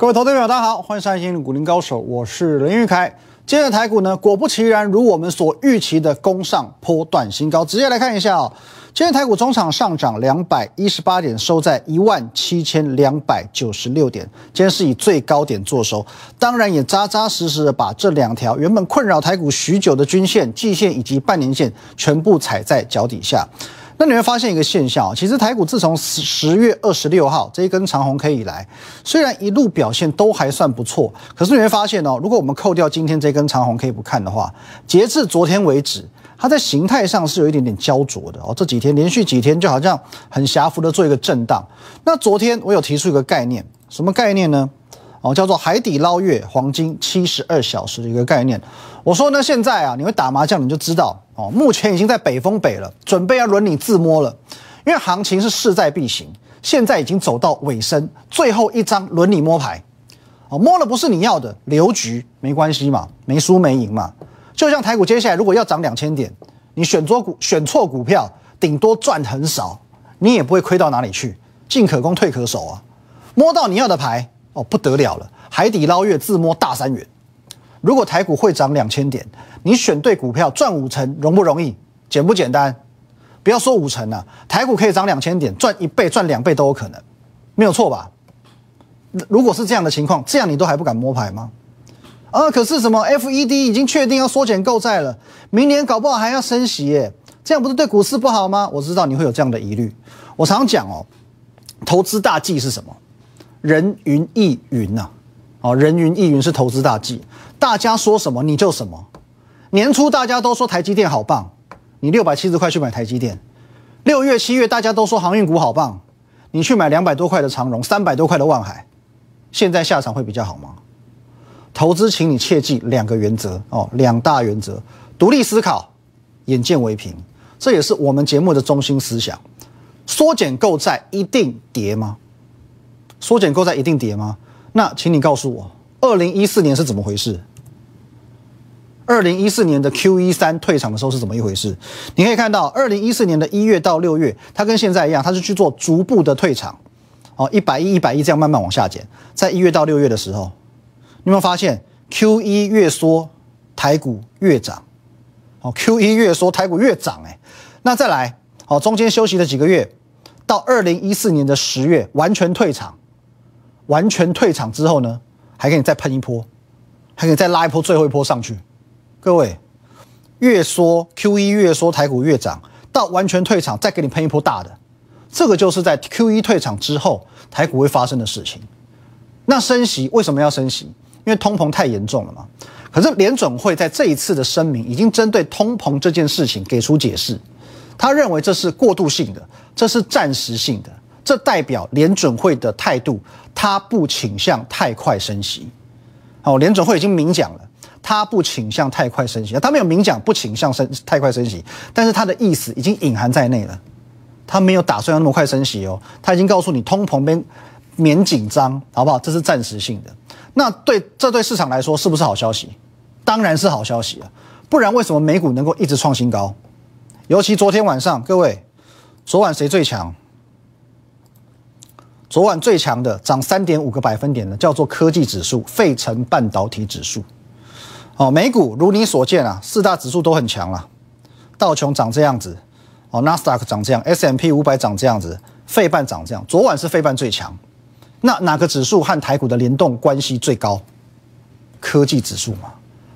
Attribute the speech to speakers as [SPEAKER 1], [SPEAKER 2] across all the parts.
[SPEAKER 1] 各位投资朋友，大家好，欢迎收看《新股林高手》，我是林玉凯。今天的台股呢，果不其然，如我们所预期的攻上波段新高。直接来看一下哦，今天台股中场上涨两百一十八点，收在一万七千两百九十六点。今天是以最高点做收，当然也扎扎实实的把这两条原本困扰台股许久的均线、季线以及半年线全部踩在脚底下。那你会发现一个现象，其实台股自从十十月二十六号这一根长红 K 以来，虽然一路表现都还算不错，可是你会发现哦，如果我们扣掉今天这根长红 K 不看的话，截至昨天为止，它在形态上是有一点点焦灼的哦。这几天连续几天就好像很狭幅的做一个震荡。那昨天我有提出一个概念，什么概念呢？哦，叫做海底捞月黄金七十二小时的一个概念。我说呢，现在啊，你会打麻将，你就知道目前已经在北风北了，准备要轮你自摸了。因为行情是势在必行，现在已经走到尾声，最后一张轮你摸牌。哦，摸了不是你要的，留局没关系嘛，没输没赢嘛。就像台股接下来如果要涨两千点，你选错股选错股票，顶多赚很少，你也不会亏到哪里去，进可攻退可守啊。摸到你要的牌。哦，不得了了！海底捞月自摸大三元。如果台股会涨两千点，你选对股票赚五成，容不容易？简不简单？不要说五成了，台股可以涨两千点，赚一倍、赚两倍都有可能，没有错吧？如果是这样的情况，这样你都还不敢摸牌吗？啊，可是什么？FED 已经确定要缩减购债了，明年搞不好还要升息耶，这样不是对股市不好吗？我知道你会有这样的疑虑。我常讲哦，投资大忌是什么？人云亦云呐，哦，人云亦云是投资大忌，大家说什么你就什么。年初大家都说台积电好棒，你六百七十块去买台积电；六月、七月大家都说航运股好棒，你去买两百多块的长荣，三百多块的万海。现在下场会比较好吗？投资，请你切记两个原则哦，两大原则：独立思考，眼见为凭。这也是我们节目的中心思想。缩减购债一定跌吗？缩减购债一定跌吗？那请你告诉我，二零一四年是怎么回事？二零一四年的 Q 一三退场的时候是怎么一回事？你可以看到，二零一四年的一月到六月，它跟现在一样，它是去做逐步的退场，哦，一百亿、一百亿这样慢慢往下减。在一月到六月的时候，你有没有发现 Q 一越缩，台股越涨？哦，Q 一越缩，台股越涨，哎，那再来，哦，中间休息了几个月，到二零一四年的十月完全退场。完全退场之后呢，还可以再喷一波，还可以再拉一波，最后一波上去。各位，越说 Q 一越说台股越涨，到完全退场再给你喷一波大的，这个就是在 Q 一退场之后台股会发生的事情。那升息为什么要升息？因为通膨太严重了嘛。可是联准会在这一次的声明已经针对通膨这件事情给出解释，他认为这是过渡性的，这是暂时性的。这代表联准会的态度，他不倾向太快升息。哦，联准会已经明讲了，他不倾向太快升息。他没有明讲不倾向升太快升息，但是他的意思已经隐含在内了。他没有打算要那么快升息哦，他已经告诉你通膨边免紧张，好不好？这是暂时性的。那对这对市场来说是不是好消息？当然是好消息啊！不然为什么美股能够一直创新高？尤其昨天晚上，各位，昨晚谁最强？昨晚最强的涨三点五个百分点的叫做科技指数，费城半导体指数。哦，美股如你所见啊，四大指数都很强了。道琼长这样子，哦，纳斯达克长这样，S M P 五百长这样子，费半长这样。昨晚是费半最强。那哪个指数和台股的联动关系最高？科技指数嘛，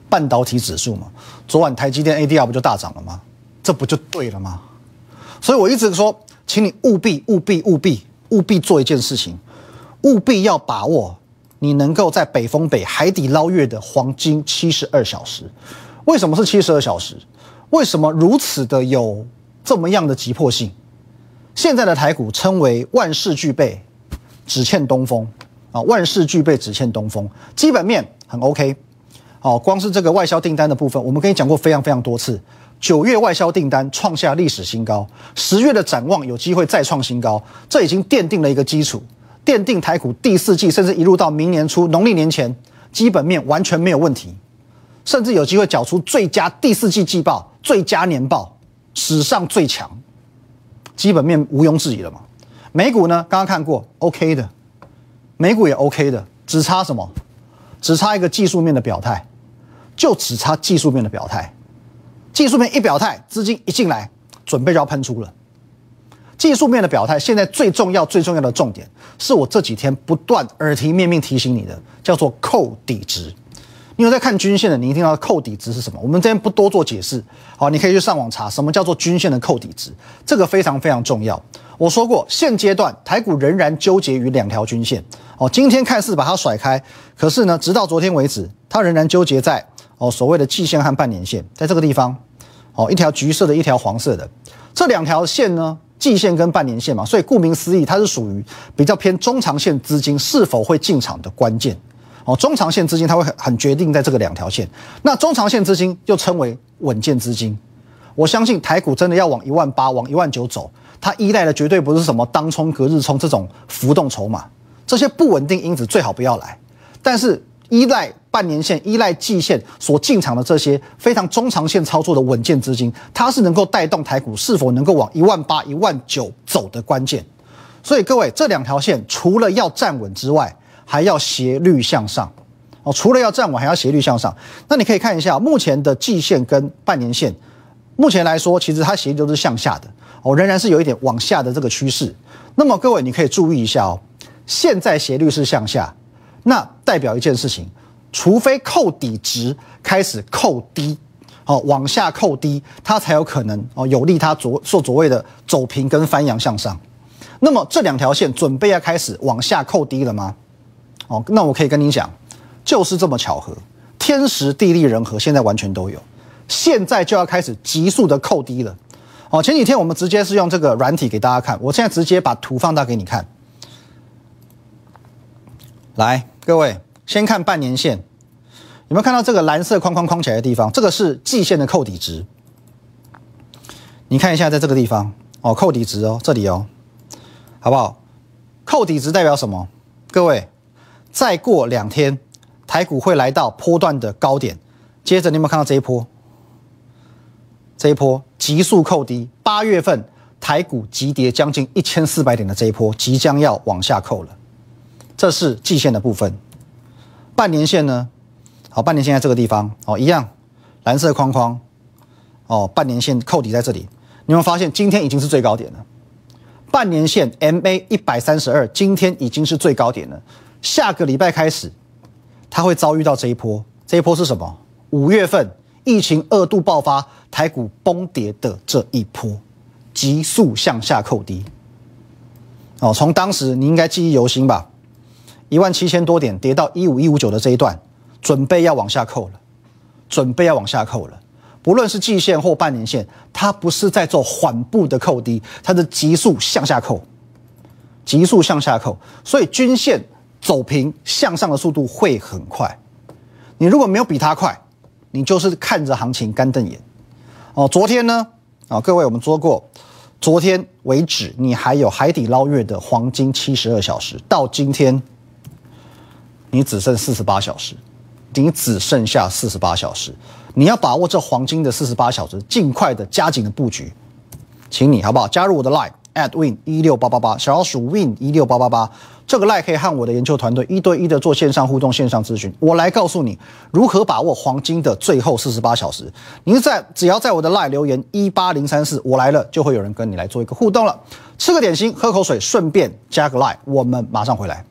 [SPEAKER 1] 半导体指数嘛。昨晚台积电 A D R 不就大涨了吗？这不就对了吗？所以我一直说，请你务必务必务必。务必做一件事情，务必要把握你能够在北风北海底捞月的黄金七十二小时。为什么是七十二小时？为什么如此的有这么样的急迫性？现在的台股称为万事俱备，只欠东风啊！万事俱备，只欠东风。基本面很 OK，哦，光是这个外销订单的部分，我们跟你讲过非常非常多次。九月外销订单创下历史新高，十月的展望有机会再创新高，这已经奠定了一个基础，奠定台股第四季甚至一路到明年初农历年前，基本面完全没有问题，甚至有机会缴出最佳第四季季报、最佳年报，史上最强，基本面毋庸置疑了嘛？美股呢？刚刚看过，OK 的，美股也 OK 的，只差什么？只差一个技术面的表态，就只差技术面的表态。技术面一表态，资金一进来，准备就要喷出了。技术面的表态，现在最重要、最重要的重点，是我这几天不断耳提面命提醒你的，叫做扣底值。你有在看均线的，你一定要扣底值是什么？我们这边不多做解释，好，你可以去上网查什么叫做均线的扣底值，这个非常非常重要。我说过，现阶段台股仍然纠结于两条均线，哦，今天看似把它甩开，可是呢，直到昨天为止，它仍然纠结在哦所谓的季线和半年线，在这个地方，哦，一条橘色的，一条黄色的，这两条线呢？季线跟半年线嘛，所以顾名思义，它是属于比较偏中长线资金是否会进场的关键。哦，中长线资金它会很很决定在这个两条线。那中长线资金又称为稳健资金。我相信台股真的要往一万八、往一万九走，它依赖的绝对不是什么当冲、隔日冲这种浮动筹码，这些不稳定因子最好不要来。但是依赖。半年线依赖季线所进场的这些非常中长线操作的稳健资金，它是能够带动台股是否能够往一万八、一万九走的关键。所以各位，这两条线除了要站稳之外，还要斜率向上哦。除了要站稳，还要斜率向上。那你可以看一下目前的季线跟半年线，目前来说其实它斜率都是向下的哦，仍然是有一点往下的这个趋势。那么各位，你可以注意一下哦，现在斜率是向下，那代表一件事情。除非扣底值开始扣低，哦，往下扣低，它才有可能哦，有利它所所所谓的走平跟翻扬向上。那么这两条线准备要开始往下扣低了吗？哦，那我可以跟你讲，就是这么巧合，天时地利人和，现在完全都有，现在就要开始急速的扣低了。哦，前几天我们直接是用这个软体给大家看，我现在直接把图放大给你看。来，各位。先看半年线，有没有看到这个蓝色框框框起来的地方？这个是季线的扣底值。你看一下，在这个地方哦，扣底值哦，这里哦，好不好？扣底值代表什么？各位，再过两天，台股会来到波段的高点。接着，你有没有看到这一波？这一波急速扣低，八月份台股急跌将近一千四百点的这一波，即将要往下扣了。这是季线的部分。半年线呢？好，半年线在这个地方哦，一样，蓝色框框哦，半年线扣底在这里。你会发现今天已经是最高点了。半年线 MA 一百三十二，今天已经是最高点了。下个礼拜开始，它会遭遇到这一波。这一波是什么？五月份疫情二度爆发，台股崩跌的这一波，急速向下扣低。哦，从当时你应该记忆犹新吧？一万七千多点跌到一五一五九的这一段，准备要往下扣了，准备要往下扣了。不论是季线或半年线，它不是在做缓步的扣低，它是急速向下扣，急速向下扣。所以均线走平向上的速度会很快。你如果没有比它快，你就是看着行情干瞪眼。哦，昨天呢？啊，各位我们说过，昨天为止你还有海底捞月的黄金七十二小时，到今天。你只剩四十八小时，你只剩下四十八小时，你要把握这黄金的四十八小时，尽快的加紧的布局，请你好不好？加入我的 line at win 一六八八八，小老鼠 win 一六八八八，这个 line 可以和我的研究团队一对一的做线上互动、线上咨询，我来告诉你如何把握黄金的最后四十八小时。您在只要在我的 line 留言一八零三四，我来了就会有人跟你来做一个互动了。吃个点心，喝口水，顺便加个 line，我们马上回来。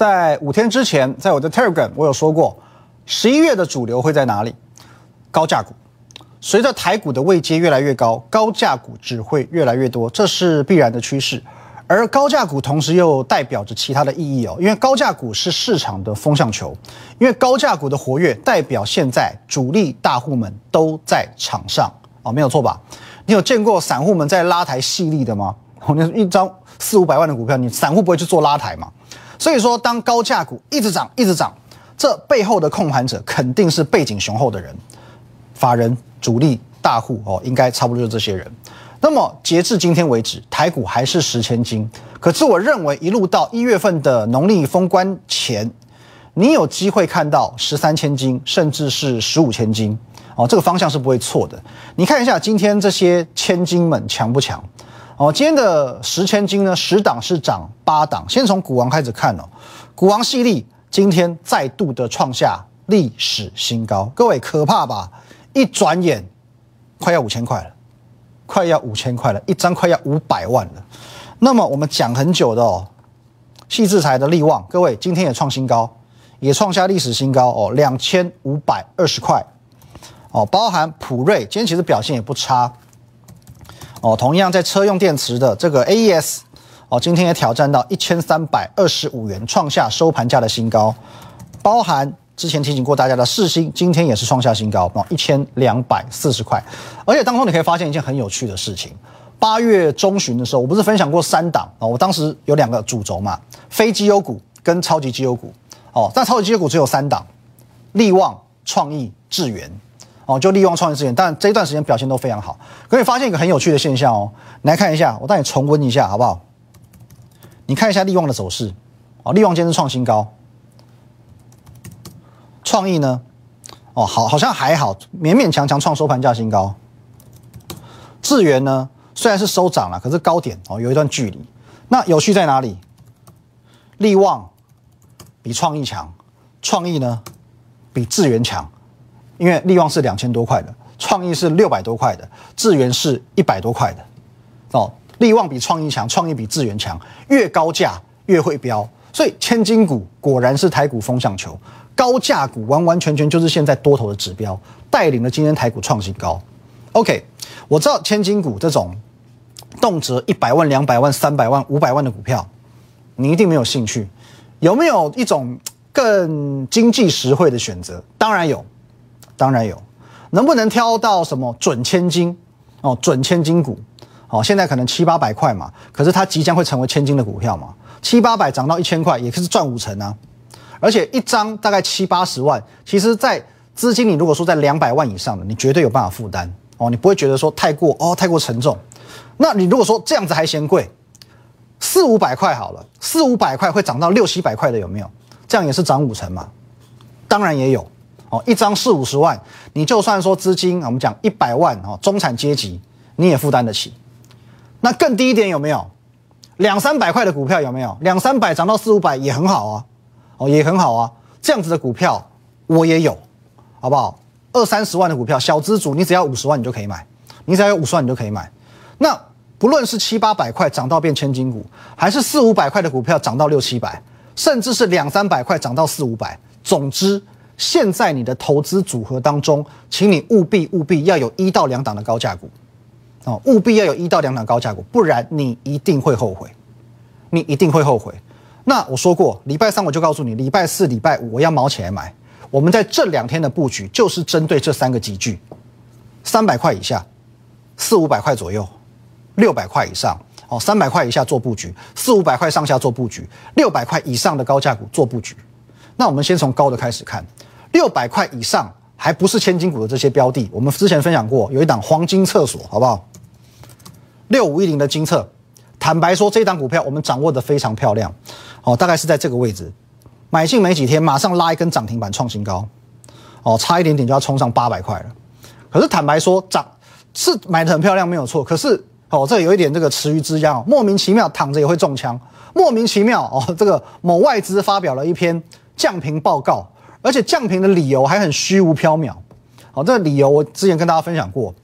[SPEAKER 1] 在五天之前，在我的 Telegram 我有说过，十一月的主流会在哪里？高价股。随着台股的位阶越来越高，高价股只会越来越多，这是必然的趋势。而高价股同时又代表着其他的意义哦，因为高价股是市场的风向球，因为高价股的活跃代表现在主力大户们都在场上哦，没有错吧？你有见过散户们在拉抬细粒的吗？哦，那一张四五百万的股票，你散户不会去做拉抬吗？所以说，当高价股一直涨、一直涨，这背后的控盘者肯定是背景雄厚的人，法人、主力、大户哦，应该差不多就这些人。那么截至今天为止，台股还是十千金。可是我认为，一路到一月份的农历封关前，你有机会看到十三千金，甚至是十五千金哦，这个方向是不会错的。你看一下今天这些千金们强不强？哦，今天的十千金呢，十档是涨八档。先从股王开始看哦，股王系列今天再度的创下历史新高，各位可怕吧？一转眼快要五千块了，快要五千块了，一张快要五百万了。那么我们讲很久的哦，细制裁的利旺，各位今天也创新高，也创下历史新高哦，两千五百二十块哦，包含普瑞，今天其实表现也不差。哦，同样在车用电池的这个 AES，哦，今天也挑战到一千三百二十五元，创下收盘价的新高。包含之前提醒过大家的世星，今天也是创下新高，哦，一千两百四十块。而且当中你可以发现一件很有趣的事情，八月中旬的时候，我不是分享过三档啊？我当时有两个主轴嘛，非绩优股跟超级绩优股。哦，但超级绩优股只有三档，力旺、创意、智源。哦，就利用创业资源，但这一段时间表现都非常好。可以发现一个很有趣的现象哦，来看一下，我带你重温一下好不好？你看一下利旺的走势，哦，利旺今天创新高，创意呢，哦，好，好像还好，勉勉强强创收盘价新高。智源呢，虽然是收涨了，可是高点哦有一段距离。那有趣在哪里？利旺比创意强，创意呢比智源强。因为利旺是两千多块的，创意是六百多块的，智源是一百多块的，哦，利旺比创意强，创意比智源强，越高价越会飙，所以千金股果然是台股风向球，高价股完完全全就是现在多头的指标，带领了今天台股创新高。OK，我知道千金股这种动辄一百万、两百万、三百万、五百万的股票，你一定没有兴趣，有没有一种更经济实惠的选择？当然有。当然有，能不能挑到什么准千金哦？准千金股哦，现在可能七八百块嘛，可是它即将会成为千金的股票嘛？七八百涨到一千块，也是赚五成啊！而且一张大概七八十万，其实，在资金你如果说在两百万以上的，你绝对有办法负担哦，你不会觉得说太过哦，太过沉重。那你如果说这样子还嫌贵，四五百块好了，四五百块会涨到六七百块的有没有？这样也是涨五成嘛？当然也有。哦，一张四五十万，你就算说资金，我们讲一百万哦，中产阶级你也负担得起。那更低一点有没有？两三百块的股票有没有？两三百涨到四五百也很好啊，哦也很好啊。这样子的股票我也有，好不好？二三十万的股票，小资主你只要五十万你就可以买，你只要有五十万你就可以买。那不论是七八百块涨到变千金股，还是四五百块的股票涨到六七百，甚至是两三百块涨到四五百，总之。现在你的投资组合当中，请你务必务必要有一到两档的高价股，哦，务必要有一到两档高价股，不然你一定会后悔，你一定会后悔。那我说过，礼拜三我就告诉你，礼拜四、礼拜五我要毛起来买。我们在这两天的布局就是针对这三个集聚：三百块以下、四五百块左右、六百块以上。哦，三百块以下做布局，四五百块上下做布局，六百块以上的高价股做布局。那我们先从高的开始看。六百块以上还不是千金股的这些标的，我们之前分享过，有一档黄金厕所，好不好？六五一零的金厕，坦白说，这档股票我们掌握的非常漂亮，哦，大概是在这个位置，买进没几天，马上拉一根涨停板创新高，哦，差一点点就要冲上八百块了。可是坦白说，涨是买的很漂亮，没有错。可是哦，这有一点这个池鱼之殃，莫名其妙躺着也会中枪，莫名其妙哦，这个某外资发表了一篇降频报告。而且降频的理由还很虚无缥缈，好，这个理由我之前跟大家分享过，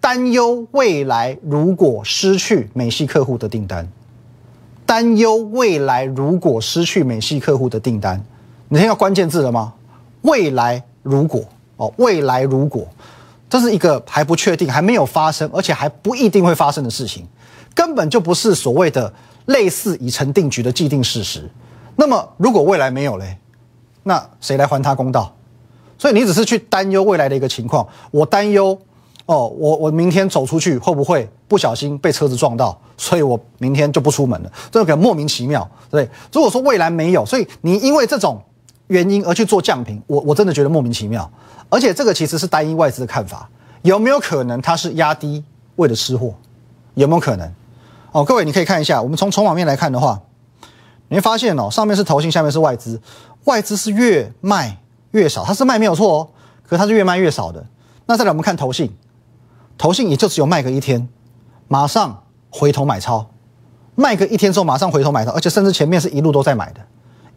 [SPEAKER 1] 担忧未来如果失去美系客户的订单，担忧未来如果失去美系客户的订单，你听到关键字了吗？未来如果。哦，未来如果，这是一个还不确定、还没有发生，而且还不一定会发生的事情，根本就不是所谓的类似已成定局的既定事实。那么如果未来没有嘞？那谁来还他公道？所以你只是去担忧未来的一个情况。我担忧，哦，我我明天走出去会不会不小心被车子撞到？所以我明天就不出门了。这个莫名其妙，对如果说未来没有，所以你因为这种原因而去做降频，我我真的觉得莫名其妙。而且这个其实是单一外资的看法，有没有可能它是压低为了吃货？有没有可能？哦，各位你可以看一下，我们从筹码面来看的话，你会发现哦，上面是投信，下面是外资。外资是越卖越少，它是卖没有错哦，可是它是越卖越少的。那再来我们看投信，投信也就只有卖个一天，马上回头买超，卖个一天之后马上回头买超，而且甚至前面是一路都在买的，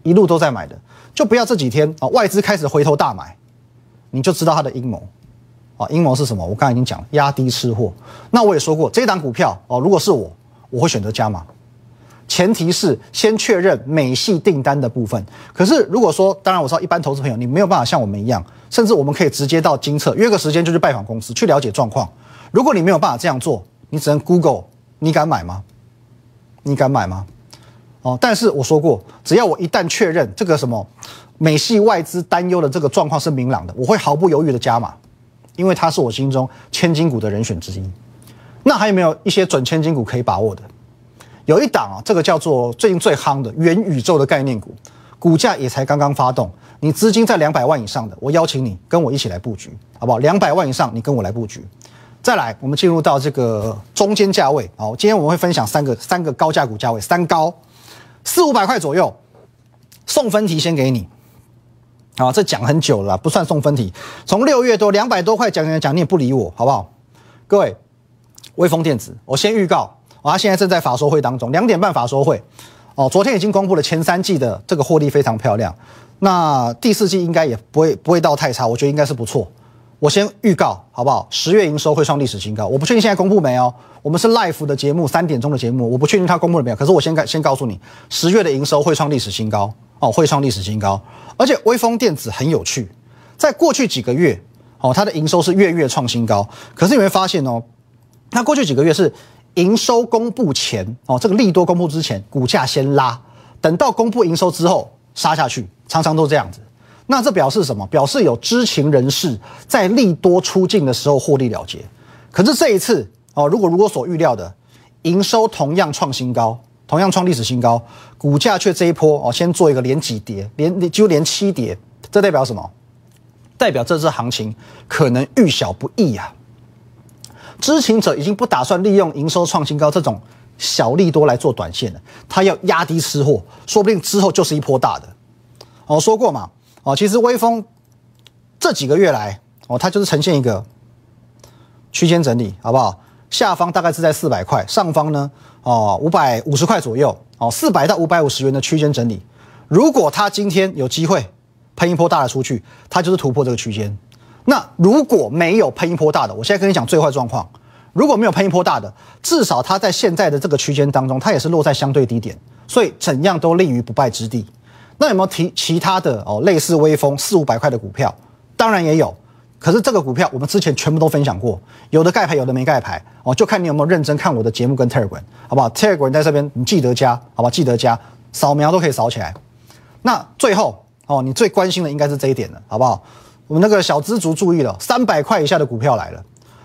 [SPEAKER 1] 一路都在买的，就不要这几天啊外资开始回头大买，你就知道它的阴谋啊，阴谋是什么？我刚才已经讲了，压低吃货。那我也说过，这档股票哦，如果是我，我会选择加码。前提是先确认美系订单的部分。可是如果说，当然我知道一般投资朋友你没有办法像我们一样，甚至我们可以直接到金策约个时间就去拜访公司去了解状况。如果你没有办法这样做，你只能 Google，你敢买吗？你敢买吗？哦，但是我说过，只要我一旦确认这个什么美系外资担忧的这个状况是明朗的，我会毫不犹豫的加码，因为它是我心中千金股的人选之一。那还有没有一些准千金股可以把握的？有一档啊，这个叫做最近最夯的元宇宙的概念股，股价也才刚刚发动。你资金在两百万以上的，我邀请你跟我一起来布局，好不好？两百万以上，你跟我来布局。再来，我们进入到这个中间价位。好，今天我们会分享三个三个高价股价位，三高，四五百块左右，送分题先给你。好，这讲很久了，不算送分题。从六月多两百多块讲讲讲，你也不理我，好不好？各位，微风电子，我先预告。啊，现在正在法说会当中，两点半法说会，哦，昨天已经公布了前三季的这个获利非常漂亮，那第四季应该也不会不会到太差，我觉得应该是不错。我先预告好不好？十月营收会创历史新高，我不确定现在公布没有，我们是 live 的节目，三点钟的节目，我不确定它公布了没有，可是我先告先告诉你，十月的营收会创历史新高，哦，会创历史新高，而且微风电子很有趣，在过去几个月，哦，它的营收是月月创新高，可是你会发现哦，它过去几个月是。营收公布前哦，这个利多公布之前，股价先拉，等到公布营收之后杀下去，常常都这样子。那这表示什么？表示有知情人士在利多出境的时候获利了结。可是这一次哦，如果如果所预料的营收同样创新高，同样创历史新高，股价却这一波哦，先做一个连几跌，连几乎连七跌，这代表什么？代表这次行情可能遇小不易呀。知情者已经不打算利用营收创新高这种小利多来做短线了，他要压低吃货，说不定之后就是一波大的。我说过嘛，哦，其实微风这几个月来，哦，它就是呈现一个区间整理，好不好？下方大概是在四百块，上方呢，哦，五百五十块左右，哦，四百到五百五十元的区间整理。如果它今天有机会喷一波大的出去，它就是突破这个区间。那如果没有喷一波大的，我现在跟你讲最坏状况，如果没有喷一波大的，至少它在现在的这个区间当中，它也是落在相对低点，所以怎样都立于不败之地。那有没有提其他的哦，类似微风四五百块的股票？当然也有，可是这个股票我们之前全部都分享过，有的盖牌，有的没盖牌哦，就看你有没有认真看我的节目跟 Telegram，好不好？Telegram 在这边，你记得加，好吧？记得加，扫描都可以扫起来。那最后哦，你最关心的应该是这一点了，好不好？我们那个小资族注意了，三百块以下的股票来了。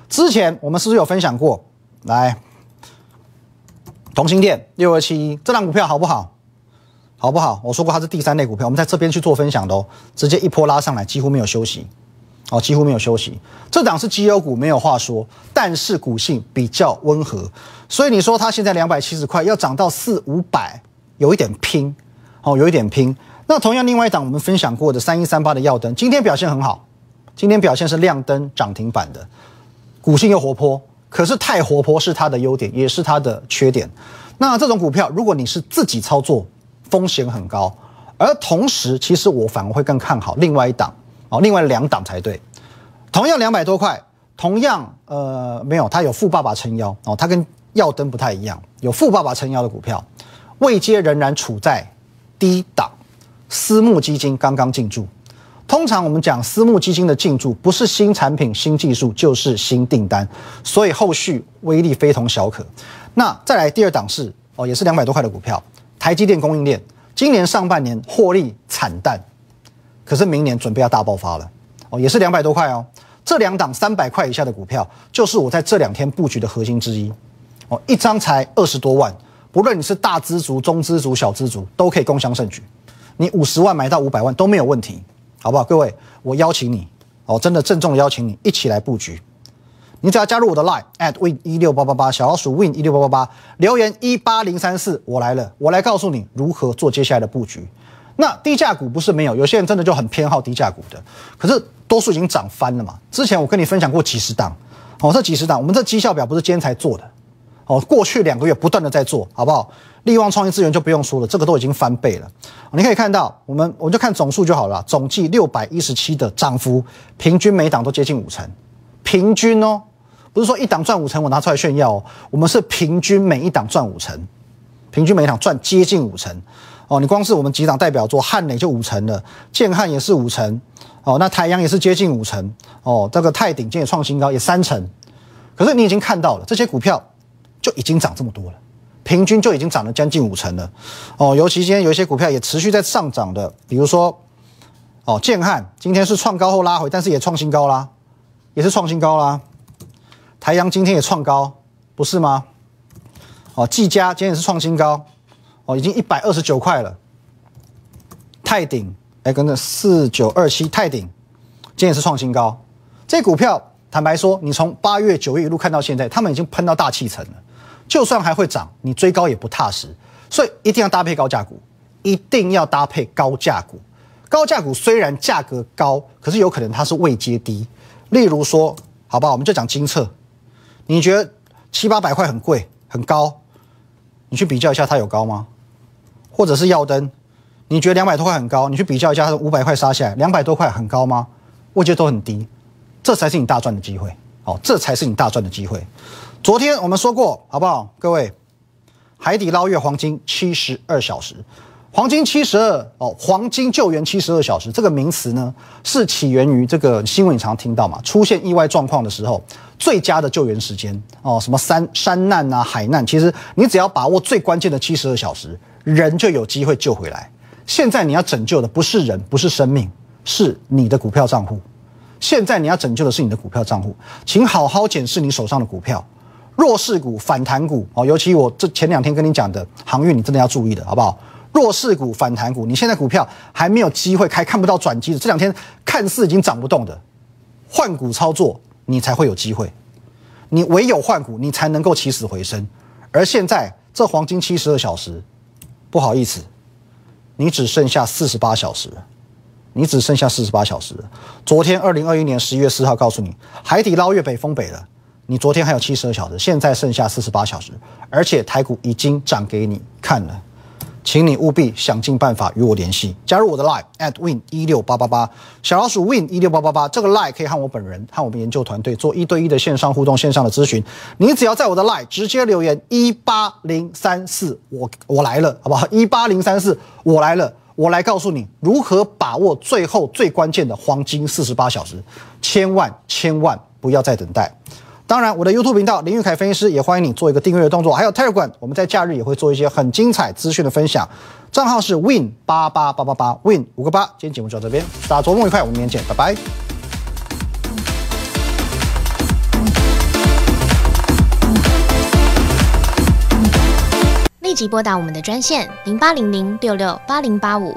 [SPEAKER 1] 之前我们是不是有分享过？来，同心店六二七一这档股票好不好？好不好？我说过它是第三类股票，我们在这边去做分享的哦，直接一波拉上来，几乎没有休息，哦，几乎没有休息。这档是绩优股，没有话说，但是股性比较温和，所以你说它现在两百七十块要涨到四五百，有一点拼，哦，有一点拼。那同样，另外一档我们分享过的三一三八的耀灯，今天表现很好，今天表现是亮灯涨停板的，股性又活泼，可是太活泼是它的优点，也是它的缺点。那这种股票，如果你是自己操作，风险很高。而同时，其实我反而会更看好另外一档哦，另外两档才对。同样两百多块，同样呃没有，它有富爸爸撑腰哦，它跟耀灯不太一样，有富爸爸撑腰的股票，位阶仍然处在低档。私募基金刚刚进驻，通常我们讲私募基金的进驻，不是新产品、新技术，就是新订单，所以后续威力非同小可。那再来第二档是哦，也是两百多块的股票，台积电供应链，今年上半年获利惨淡，可是明年准备要大爆发了哦，也是两百多块哦。这两档三百块以下的股票，就是我在这两天布局的核心之一哦，一张才二十多万，不论你是大资族、中资族、小资族，都可以共襄盛举。你五十万买到五百万都没有问题，好不好？各位，我邀请你哦，真的郑重邀请你一起来布局。你只要加入我的 line at win 一六八八八小老鼠 win 一六八八八，留言一八零三四，我来了，我来告诉你如何做接下来的布局。那低价股不是没有，有些人真的就很偏好低价股的，可是多数已经涨翻了嘛。之前我跟你分享过几十档，哦，这几十档，我们这绩效表不是今天才做的，哦，过去两个月不断的在做好不好？利旺创意资源就不用说了，这个都已经翻倍了。你可以看到，我们我们就看总数就好了，总计六百一十七的涨幅，平均每档都接近五成，平均哦，不是说一档赚五成我拿出来炫耀哦，我们是平均每一档赚五成，平均每一档赚接近五成哦。你光是我们几档代表作，汉磊就五成了，建汉也是五成哦，那太阳也是接近五成哦，这个泰鼎今天创新高，也三成。可是你已经看到了，这些股票就已经涨这么多了。平均就已经涨了将近五成了，哦，尤其今天有一些股票也持续在上涨的，比如说，哦，建汉今天是创高后拉回，但是也创新高啦，也是创新高啦。台阳今天也创高，不是吗？哦，技嘉今天也是创新高，哦，已经一百二十九块了。泰鼎，哎，跟着四九二七，泰鼎今天也是创新高。这股票坦白说，你从八月九月一路看到现在，他们已经喷到大气层了。就算还会涨，你追高也不踏实，所以一定要搭配高价股，一定要搭配高价股。高价股虽然价格高，可是有可能它是位阶低。例如说，好吧，我们就讲金策，你觉得七八百块很贵很高，你去比较一下它有高吗？或者是耀灯，你觉得两百多块很高，你去比较一下它五百块杀下来，两百多块很高吗？位阶都很低，这才是你大赚的机会。好，这才是你大赚的机会。昨天我们说过，好不好？各位，海底捞月黄金七十二小时，黄金七十二哦，黄金救援七十二小时这个名词呢，是起源于这个新闻，你常听到嘛？出现意外状况的时候，最佳的救援时间哦，什么山山难啊、海难，其实你只要把握最关键的七十二小时，人就有机会救回来。现在你要拯救的不是人，不是生命，是你的股票账户。现在你要拯救的是你的股票账户，请好好检视你手上的股票。弱势股、反弹股哦，尤其我这前两天跟你讲的航运，你真的要注意的，好不好？弱势股、反弹股，你现在股票还没有机会开，看不到转机的，这两天看似已经涨不动的，换股操作你才会有机会。你唯有换股，你才能够起死回生。而现在这黄金七十二小时，不好意思，你只剩下四十八小时，你只剩下四十八小时。昨天二零二一年十一月四号告诉你，海底捞月北风北了。你昨天还有七十二小时，现在剩下四十八小时，而且台股已经涨给你看了，请你务必想尽办法与我联系，加入我的 Line at win 一六八八八，小老鼠 win 一六八八八，这个 Line 可以和我本人和我们研究团队做一对一的线上互动、线上的咨询。你只要在我的 Line 直接留言一八零三四，我我来了，好不好？一八零三四，我来了，我来告诉你如何把握最后最关键的黄金四十八小时，千万千万不要再等待。当然，我的 YouTube 频道林玉凯分析师也欢迎你做一个订阅的动作。还有 Telegram，我们在假日也会做一些很精彩资讯的分享。账号是 Win 八八八八八 Win 五个八。今天节目就到这边，大家周末愉快，我们明天见，拜拜。
[SPEAKER 2] 立即拨打我们的专线零八零零六六八零八五